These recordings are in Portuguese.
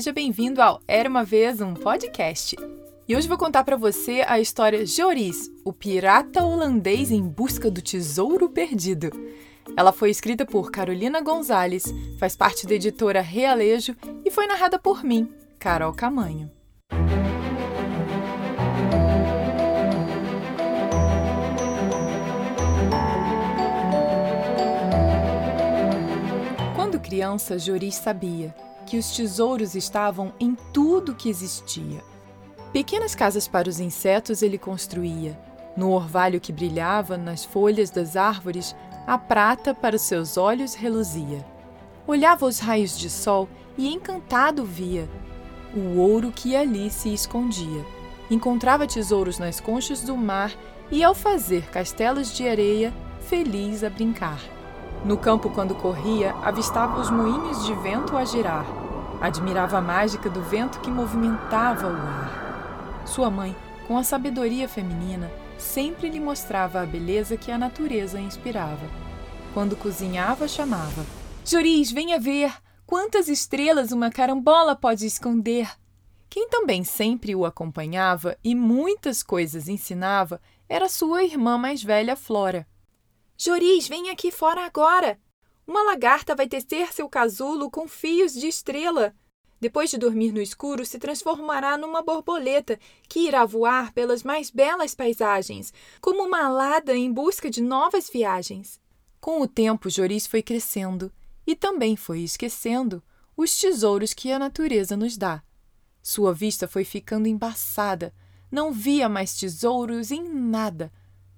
seja bem-vindo ao Era uma vez um podcast. E hoje vou contar para você a história Joris, o pirata holandês em busca do tesouro perdido. Ela foi escrita por Carolina Gonzalez, faz parte da editora Realejo e foi narrada por mim, Carol Camanho. Quando criança, Joris sabia que os tesouros estavam em tudo que existia. Pequenas casas para os insetos ele construía. No orvalho que brilhava nas folhas das árvores, a prata para os seus olhos reluzia. Olhava os raios de sol e encantado via o ouro que ali se escondia. Encontrava tesouros nas conchas do mar e, ao fazer castelos de areia, feliz a brincar. No campo, quando corria, avistava os moinhos de vento a girar. Admirava a mágica do vento que movimentava o ar. Sua mãe, com a sabedoria feminina, sempre lhe mostrava a beleza que a natureza inspirava. Quando cozinhava, chamava: Juris, venha ver! Quantas estrelas uma carambola pode esconder! Quem também sempre o acompanhava e muitas coisas ensinava era sua irmã mais velha, Flora. Joris, vem aqui fora agora! Uma lagarta vai tecer seu casulo com fios de estrela. Depois de dormir no escuro, se transformará numa borboleta que irá voar pelas mais belas paisagens, como uma alada em busca de novas viagens. Com o tempo, Joris foi crescendo e também foi esquecendo os tesouros que a natureza nos dá. Sua vista foi ficando embaçada, não via mais tesouros em nada.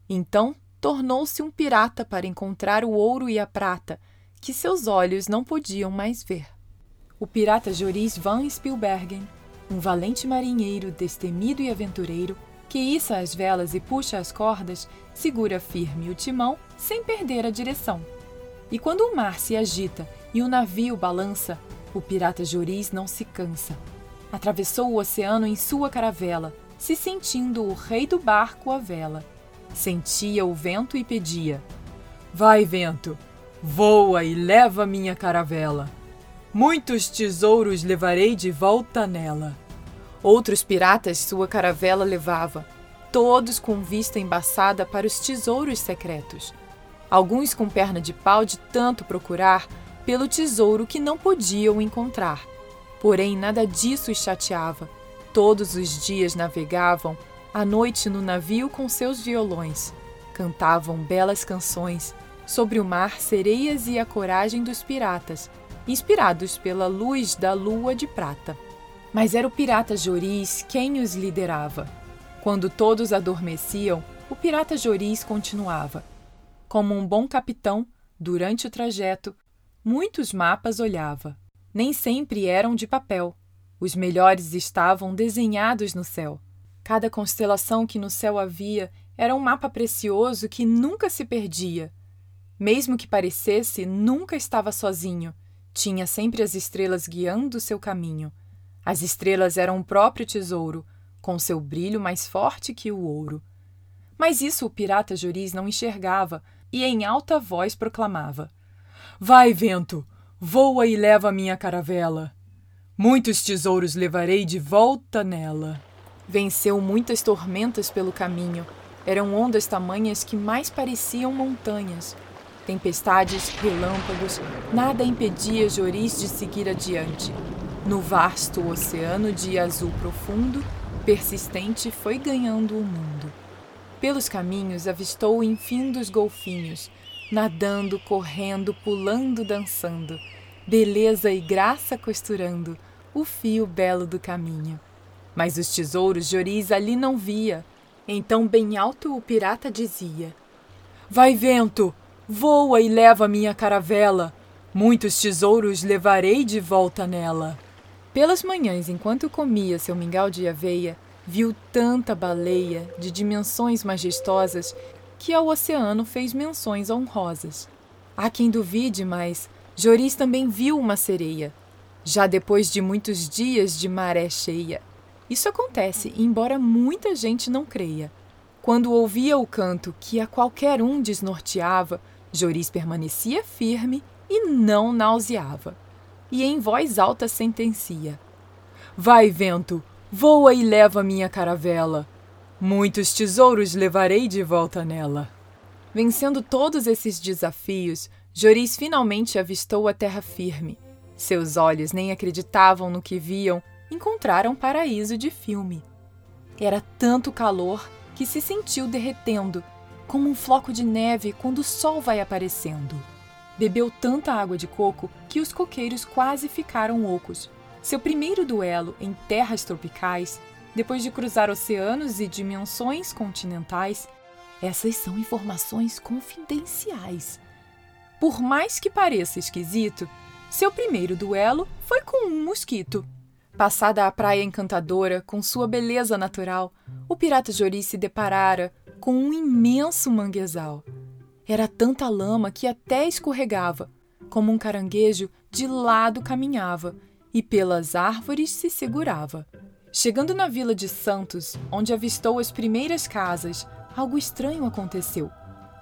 Então tornou-se um pirata para encontrar o ouro e a prata, que seus olhos não podiam mais ver. O pirata Joris van Spielbergen, um valente marinheiro destemido e aventureiro, que issa as velas e puxa as cordas, segura firme o timão sem perder a direção. E quando o mar se agita e o navio balança, o pirata Joris não se cansa. Atravessou o oceano em sua caravela, se sentindo o rei do barco à vela. Sentia o vento e pedia: Vai, vento, voa e leva minha caravela. Muitos tesouros levarei de volta nela. Outros piratas sua caravela levava, todos com vista embaçada para os tesouros secretos. Alguns com perna de pau de tanto procurar pelo tesouro que não podiam encontrar. Porém, nada disso os chateava. Todos os dias navegavam, à noite no navio com seus violões. Cantavam belas canções sobre o mar, sereias e a coragem dos piratas inspirados pela luz da lua de prata. Mas era o pirata Joris quem os liderava. Quando todos adormeciam, o pirata Joris continuava. Como um bom capitão, durante o trajeto, muitos mapas olhava. Nem sempre eram de papel. Os melhores estavam desenhados no céu. Cada constelação que no céu havia era um mapa precioso que nunca se perdia. Mesmo que parecesse, nunca estava sozinho tinha sempre as estrelas guiando seu caminho. As estrelas eram o próprio tesouro, com seu brilho mais forte que o ouro. Mas isso o pirata Juris não enxergava e em alta voz proclamava: Vai, vento, voa e leva minha caravela. Muitos tesouros levarei de volta nela. Venceu muitas tormentas pelo caminho. Eram ondas tamanhas que mais pareciam montanhas. Tempestades, relâmpagos, nada impedia Joris de seguir adiante. No vasto oceano de azul profundo, persistente foi ganhando o mundo. Pelos caminhos avistou infindos golfinhos, nadando, correndo, pulando, dançando, beleza e graça costurando o fio belo do caminho. Mas os tesouros Joris ali não via. Então, bem alto, o pirata dizia: Vai, vento! Voa e leva minha caravela. Muitos tesouros levarei de volta nela. Pelas manhãs, enquanto comia seu mingau de aveia, viu tanta baleia de dimensões majestosas que ao oceano fez menções honrosas. Há quem duvide, mas Joris também viu uma sereia, já depois de muitos dias de maré cheia. Isso acontece, embora muita gente não creia. Quando ouvia o canto que a qualquer um desnorteava, Joris permanecia firme e não nauseava. E em voz alta sentencia: Vai, vento, voa e leva minha caravela. Muitos tesouros levarei de volta nela. Vencendo todos esses desafios, Joris finalmente avistou a terra firme. Seus olhos nem acreditavam no que viam, encontraram paraíso de filme. Era tanto calor que se sentiu derretendo, como um floco de neve quando o sol vai aparecendo. Bebeu tanta água de coco que os coqueiros quase ficaram ocos. Seu primeiro duelo em terras tropicais, depois de cruzar oceanos e dimensões continentais, essas são informações confidenciais. Por mais que pareça esquisito, seu primeiro duelo foi com um mosquito. Passada a praia encantadora, com sua beleza natural, o pirata Joris se deparara com um imenso manguezal. Era tanta lama que até escorregava, como um caranguejo de lado caminhava e pelas árvores se segurava. Chegando na vila de Santos, onde avistou as primeiras casas, algo estranho aconteceu.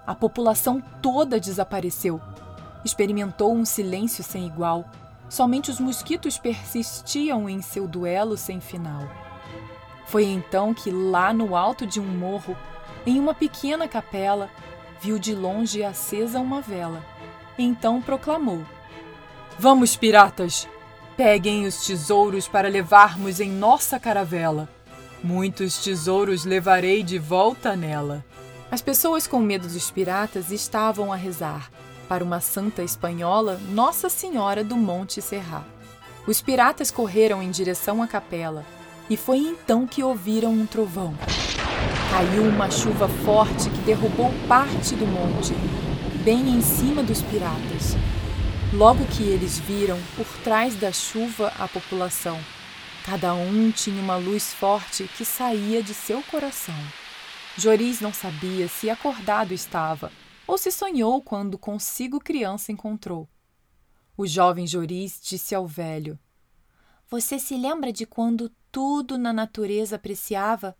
A população toda desapareceu. Experimentou um silêncio sem igual. Somente os mosquitos persistiam em seu duelo sem final. Foi então que, lá no alto de um morro, em uma pequena capela, viu de longe acesa uma vela. Então proclamou: Vamos, piratas! Peguem os tesouros para levarmos em nossa caravela. Muitos tesouros levarei de volta nela. As pessoas com medo dos piratas estavam a rezar para uma santa espanhola, Nossa Senhora do Monte Serra. Os piratas correram em direção à capela e foi então que ouviram um trovão. Caiu uma chuva forte que derrubou parte do monte, bem em cima dos piratas. Logo que eles viram por trás da chuva a população, cada um tinha uma luz forte que saía de seu coração. Joris não sabia se acordado estava ou se sonhou quando consigo criança encontrou. O jovem Joris disse ao velho: Você se lembra de quando tudo na natureza apreciava?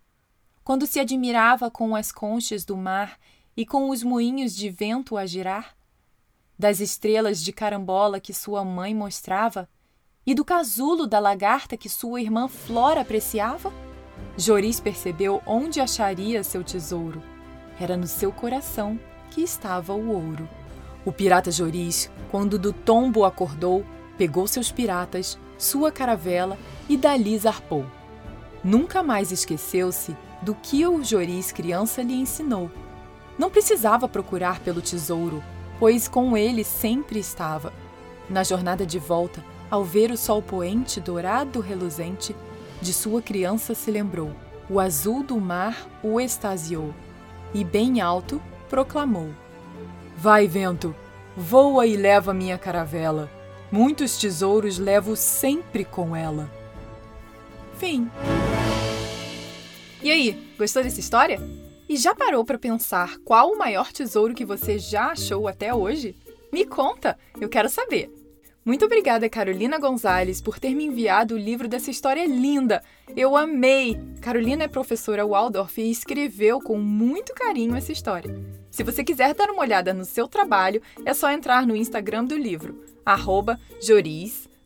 Quando se admirava com as conchas do mar e com os moinhos de vento a girar? das estrelas de carambola que sua mãe mostrava e do casulo da lagarta que sua irmã Flora apreciava? Joris percebeu onde acharia seu tesouro. Era no seu coração que estava o ouro. O pirata Joris, quando do tombo acordou, pegou seus piratas, sua caravela e dali zarpou. Nunca mais esqueceu-se do que o Joris criança lhe ensinou. Não precisava procurar pelo tesouro, pois com ele sempre estava. Na jornada de volta, ao ver o sol poente dourado reluzente, de sua criança se lembrou. O azul do mar o extasiou e bem alto proclamou: Vai, vento, voa e leva minha caravela. Muitos tesouros levo sempre com ela. Fim. E aí, gostou dessa história? E já parou para pensar qual o maior tesouro que você já achou até hoje? Me conta, eu quero saber. Muito obrigada, Carolina Gonzalez, por ter me enviado o livro dessa história linda. Eu amei! Carolina é professora Waldorf e escreveu com muito carinho essa história. Se você quiser dar uma olhada no seu trabalho, é só entrar no Instagram do livro, arroba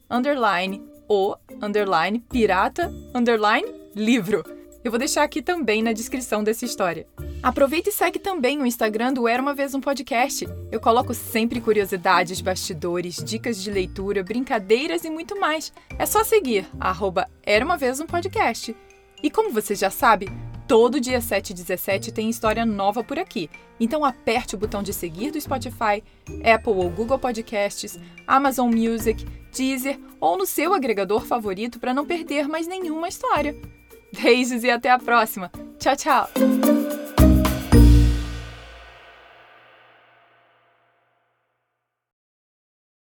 underline, o, underline, pirata, underline, livro. Eu vou deixar aqui também na descrição dessa história. Aproveita e segue também o Instagram do Era Uma Vez um Podcast. Eu coloco sempre curiosidades, bastidores, dicas de leitura, brincadeiras e muito mais. É só seguir, arroba Era Uma Vez um Podcast. E como você já sabe, todo dia 7 e 17 tem história nova por aqui. Então aperte o botão de seguir do Spotify, Apple ou Google Podcasts, Amazon Music, Deezer ou no seu agregador favorito para não perder mais nenhuma história. Beijos e até a próxima. Tchau, tchau!